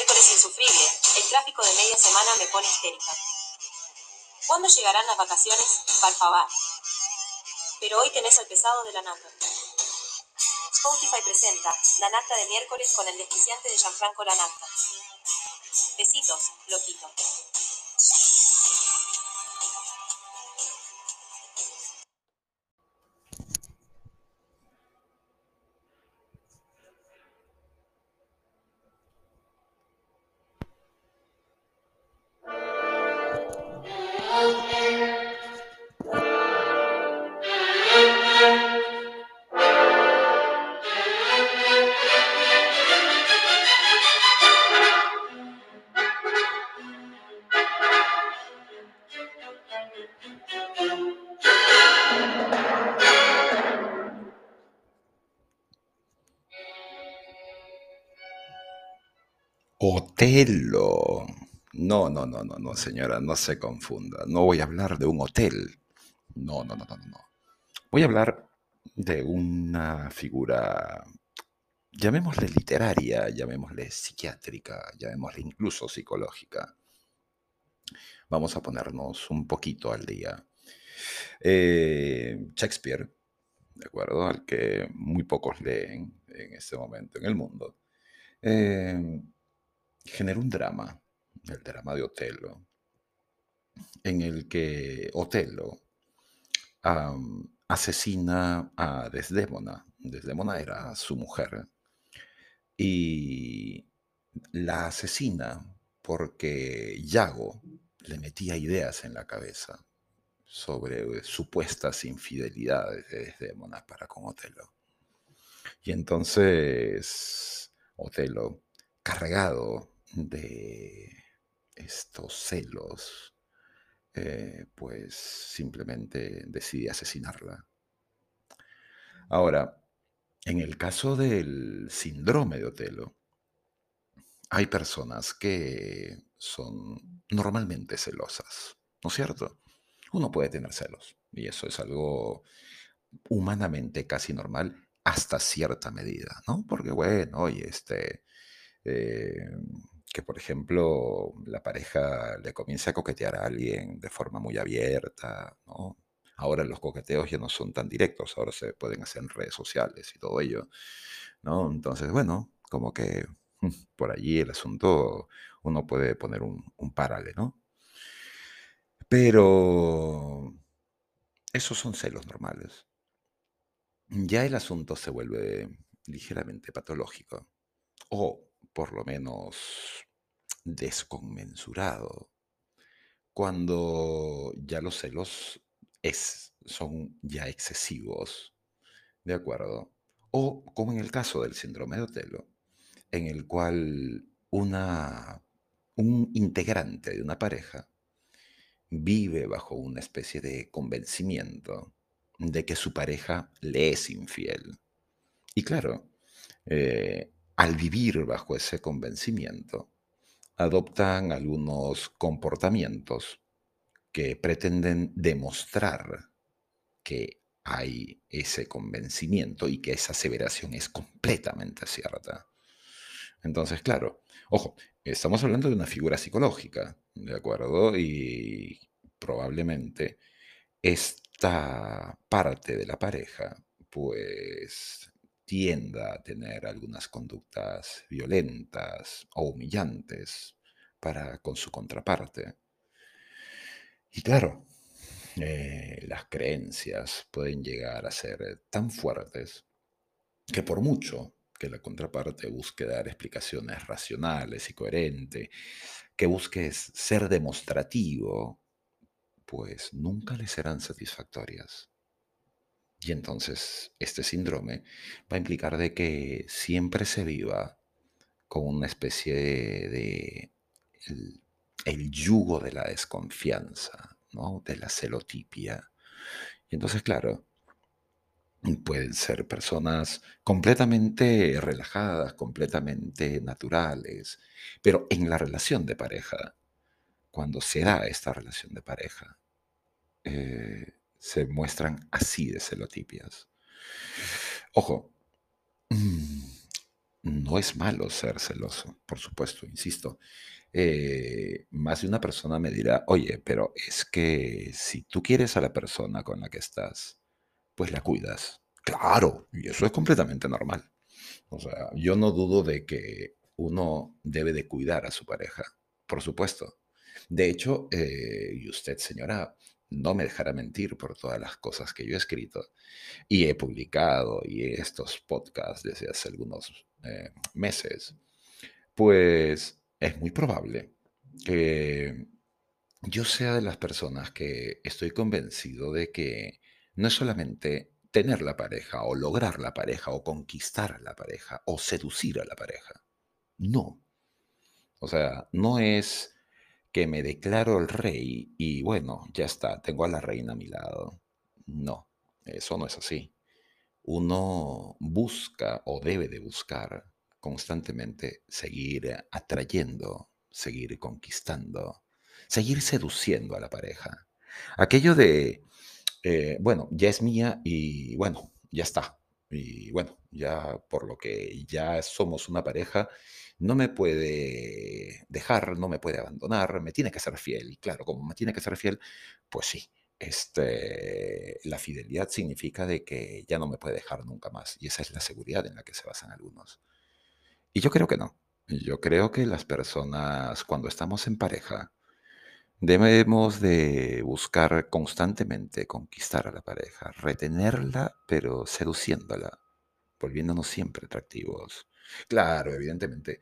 Miércoles insufrible. El tráfico de media semana me pone histérica. ¿Cuándo llegarán las vacaciones? Por favor. Pero hoy tenés el pesado de la nata. Spotify presenta La Nacta de miércoles con el desquiciante de Gianfranco La Nacta. Besitos, loquito. Otelo. No, no, no, no, no, señora, no se confunda. No voy a hablar de un hotel. No, no, no, no, no. Voy a hablar de una figura, llamémosle literaria, llamémosle psiquiátrica, llamémosle incluso psicológica. Vamos a ponernos un poquito al día. Eh, Shakespeare, ¿de acuerdo? Al que muy pocos leen en este momento en el mundo. Eh, generó un drama, el drama de Otelo, en el que Otelo asesina a Desdémona. Desdémona era su mujer. Y la asesina porque Yago le metía ideas en la cabeza sobre supuestas infidelidades de Desdémona para con Otelo. Y entonces Otelo, cargado de estos celos, eh, pues simplemente decide asesinarla. Ahora, en el caso del síndrome de Otelo, hay personas que son normalmente celosas, ¿no es cierto? Uno puede tener celos y eso es algo humanamente casi normal hasta cierta medida, ¿no? Porque bueno, oye, este, eh, que, por ejemplo, la pareja le comience a coquetear a alguien de forma muy abierta, ¿no? Ahora los coqueteos ya no son tan directos, ahora se pueden hacer en redes sociales y todo ello, ¿no? Entonces, bueno, como que mm, por allí el asunto uno puede poner un, un parale, ¿no? Pero esos son celos normales. Ya el asunto se vuelve ligeramente patológico o por lo menos desconmensurado, cuando ya los celos son ya excesivos, ¿de acuerdo? O como en el caso del síndrome de Otelo, en el cual una, un integrante de una pareja vive bajo una especie de convencimiento de que su pareja le es infiel. Y claro, eh, al vivir bajo ese convencimiento, adoptan algunos comportamientos que pretenden demostrar que hay ese convencimiento y que esa aseveración es completamente cierta. Entonces, claro, ojo, estamos hablando de una figura psicológica, ¿de acuerdo? Y probablemente esta parte de la pareja, pues tienda a tener algunas conductas violentas o humillantes para con su contraparte. Y claro, eh, las creencias pueden llegar a ser tan fuertes que por mucho que la contraparte busque dar explicaciones racionales y coherentes, que busque ser demostrativo, pues nunca le serán satisfactorias. Y entonces este síndrome va a implicar de que siempre se viva con una especie de, el, yugo de la desconfianza, ¿no? de la celotipia. Y entonces, claro, pueden ser personas completamente relajadas, completamente naturales, pero en la relación de pareja, cuando se da esta relación de pareja, eh, se muestran así de celotipias. Ojo, mm, no es malo ser celoso, por supuesto, insisto. Eh, más de una persona me dirá, oye, pero es que si tú quieres a la persona con la que estás, pues la cuidas. Claro, y eso es completamente normal. O sea, yo no dudo de que uno debe de cuidar a su pareja, por supuesto. De hecho, eh, y usted, señora, no me dejará mentir por todas las cosas que yo he escrito y he publicado y estos podcasts desde hace algunos eh, meses, pues es muy probable que yo sea de las personas que estoy convencido de que no es solamente tener la pareja o lograr la pareja o conquistar a la pareja o seducir a la pareja. No. O sea, no es que me declaro el rey y bueno, ya está, tengo a la reina a mi lado. No, eso no es así. Uno busca o debe de buscar constantemente seguir atrayendo, seguir conquistando, seguir seduciendo a la pareja. Aquello de, eh, bueno, ya es mía y bueno, ya está. Y bueno, ya por lo que ya somos una pareja, no me puede dejar, no me puede abandonar, me tiene que ser fiel. Y claro, como me tiene que ser fiel, pues sí, este, la fidelidad significa de que ya no me puede dejar nunca más. Y esa es la seguridad en la que se basan algunos. Y yo creo que no. Yo creo que las personas, cuando estamos en pareja, debemos de buscar constantemente conquistar a la pareja, retenerla, pero seduciéndola, volviéndonos siempre atractivos. Claro, evidentemente,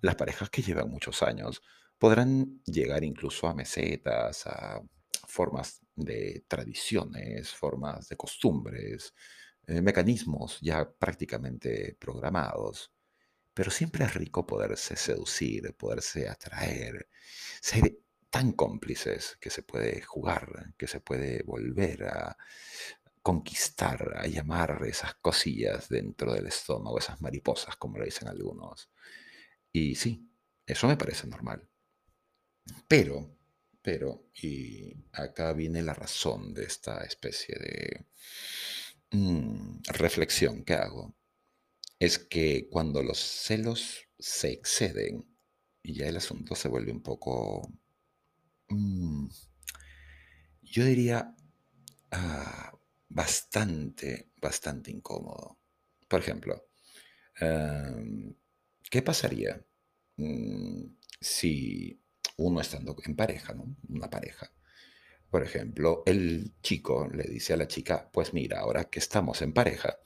las parejas que llevan muchos años podrán llegar incluso a mesetas, a formas de tradiciones, formas de costumbres, eh, mecanismos ya prácticamente programados. Pero siempre es rico poderse seducir, poderse atraer, ser tan cómplices que se puede jugar, que se puede volver a conquistar, a llamar esas cosillas dentro del estómago, esas mariposas, como lo dicen algunos. Y sí, eso me parece normal. Pero, pero, y acá viene la razón de esta especie de mm, reflexión que hago, es que cuando los celos se exceden y ya el asunto se vuelve un poco, mm, yo diría, ah, bastante, bastante incómodo. Por ejemplo, em, ¿qué pasaría mm, si uno estando en pareja, ¿no? Una pareja. Por ejemplo, el chico le dice a la chica, pues mira, ahora que estamos en pareja,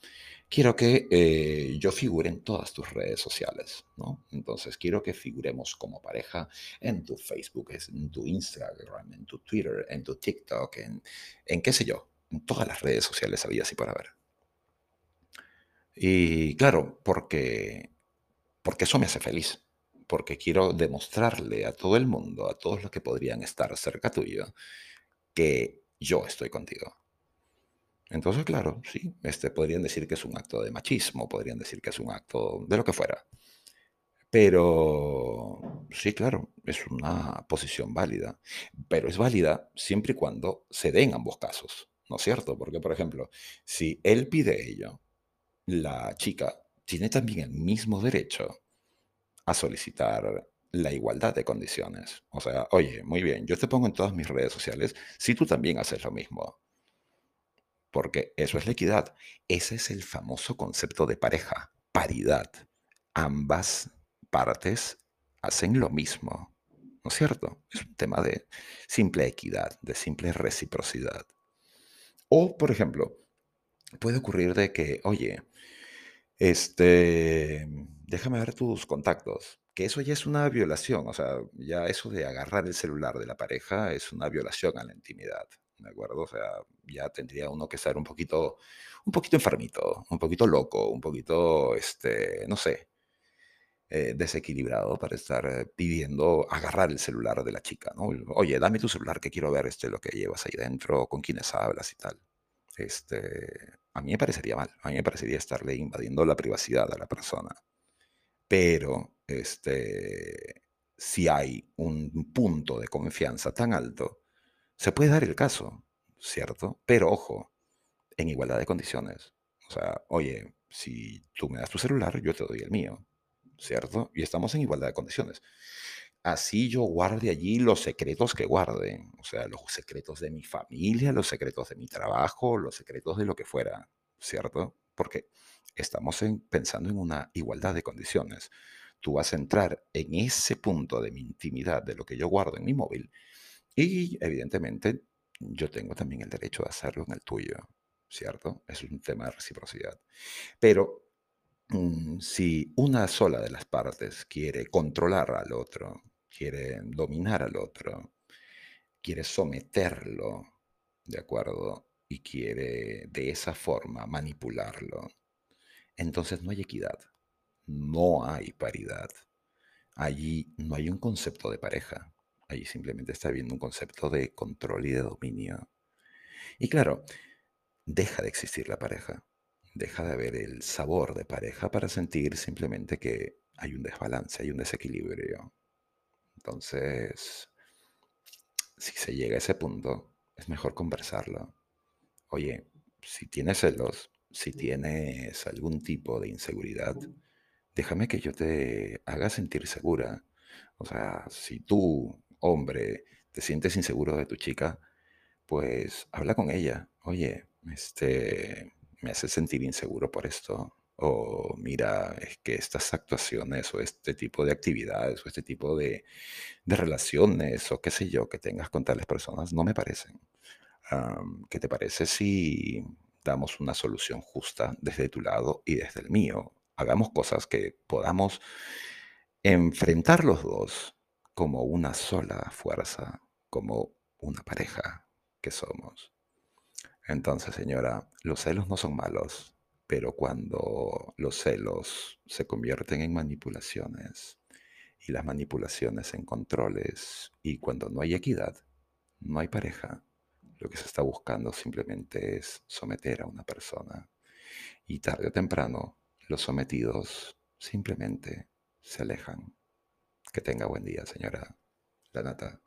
quiero que eh, yo figure en todas tus redes sociales, ¿no? Entonces, quiero que figuremos como pareja en tu Facebook, en tu Instagram, en tu Twitter, en tu TikTok, en, en qué sé yo, todas las redes sociales había así para ver. Y claro, porque, porque eso me hace feliz, porque quiero demostrarle a todo el mundo, a todos los que podrían estar cerca tuyo, que yo estoy contigo. Entonces, claro, sí, este, podrían decir que es un acto de machismo, podrían decir que es un acto de lo que fuera. Pero sí, claro, es una posición válida, pero es válida siempre y cuando se den ambos casos. ¿No es cierto? Porque, por ejemplo, si él pide ello, la chica tiene también el mismo derecho a solicitar la igualdad de condiciones. O sea, oye, muy bien, yo te pongo en todas mis redes sociales si tú también haces lo mismo. Porque eso es la equidad. Ese es el famoso concepto de pareja, paridad. Ambas partes hacen lo mismo. ¿No es cierto? Es un tema de simple equidad, de simple reciprocidad. O, por ejemplo, puede ocurrir de que, oye, este, déjame ver tus contactos, que eso ya es una violación, o sea, ya eso de agarrar el celular de la pareja es una violación a la intimidad, ¿de acuerdo? O sea, ya tendría uno que estar un poquito, un poquito enfermito, un poquito loco, un poquito, este, no sé, eh, desequilibrado para estar pidiendo agarrar el celular de la chica, ¿no? Oye, dame tu celular que quiero ver este, lo que llevas ahí dentro, con quiénes hablas y tal. Este, a mí me parecería mal, a mí me parecería estarle invadiendo la privacidad a la persona. Pero, este, si hay un punto de confianza tan alto, se puede dar el caso, ¿cierto? Pero ojo, en igualdad de condiciones. O sea, oye, si tú me das tu celular, yo te doy el mío ¿cierto? Y estamos en igualdad de condiciones. Así yo guarde allí los secretos que guarde, o sea, los secretos de mi familia, los secretos de mi trabajo, los secretos de lo que fuera, ¿cierto? Porque estamos pensando en una igualdad de condiciones. Tú vas a entrar en ese punto de mi intimidad, de lo que yo guardo en mi móvil, y evidentemente yo tengo también el derecho de hacerlo en el tuyo, ¿cierto? Es un tema de reciprocidad. Pero mm, si una sola de las partes quiere controlar al otro, quiere dominar al otro, quiere someterlo, ¿de acuerdo? Y quiere de esa forma manipularlo, entonces no hay equidad, no hay paridad. Allí no hay un concepto de pareja, allí simplemente está habiendo un concepto de control y de dominio. Y claro, deja de existir la pareja, deja de haber el sabor de pareja para sentir simplemente que hay un desbalance, hay un desequilibrio. Entonces, si se llega a ese punto, es mejor conversarlo. Oye, si tienes celos, si tienes algún tipo de inseguridad, déjame que yo te haga sentir segura. O sea, si tú, hombre, te sientes inseguro de tu chica, pues habla con ella. Oye, este, me hace sentir inseguro por esto. O mira, es que estas actuaciones o este tipo de actividades o este tipo de, relaciones o qué sé yo que tengas con tales personas no me parecen. ¿Qué te parece si damos una solución justa desde tu lado y desde el mío? Hagamos cosas que podamos enfrentar los dos como una sola fuerza, como una pareja que somos. Entonces, señora, los celos no son malos, pero cuando los celos se convierten en manipulaciones y las manipulaciones en controles y cuando no hay equidad, no hay pareja, lo que se está buscando simplemente es someter a una persona. Y tarde o temprano, los sometidos simplemente se alejan. Que tenga buen día, señora Lanata.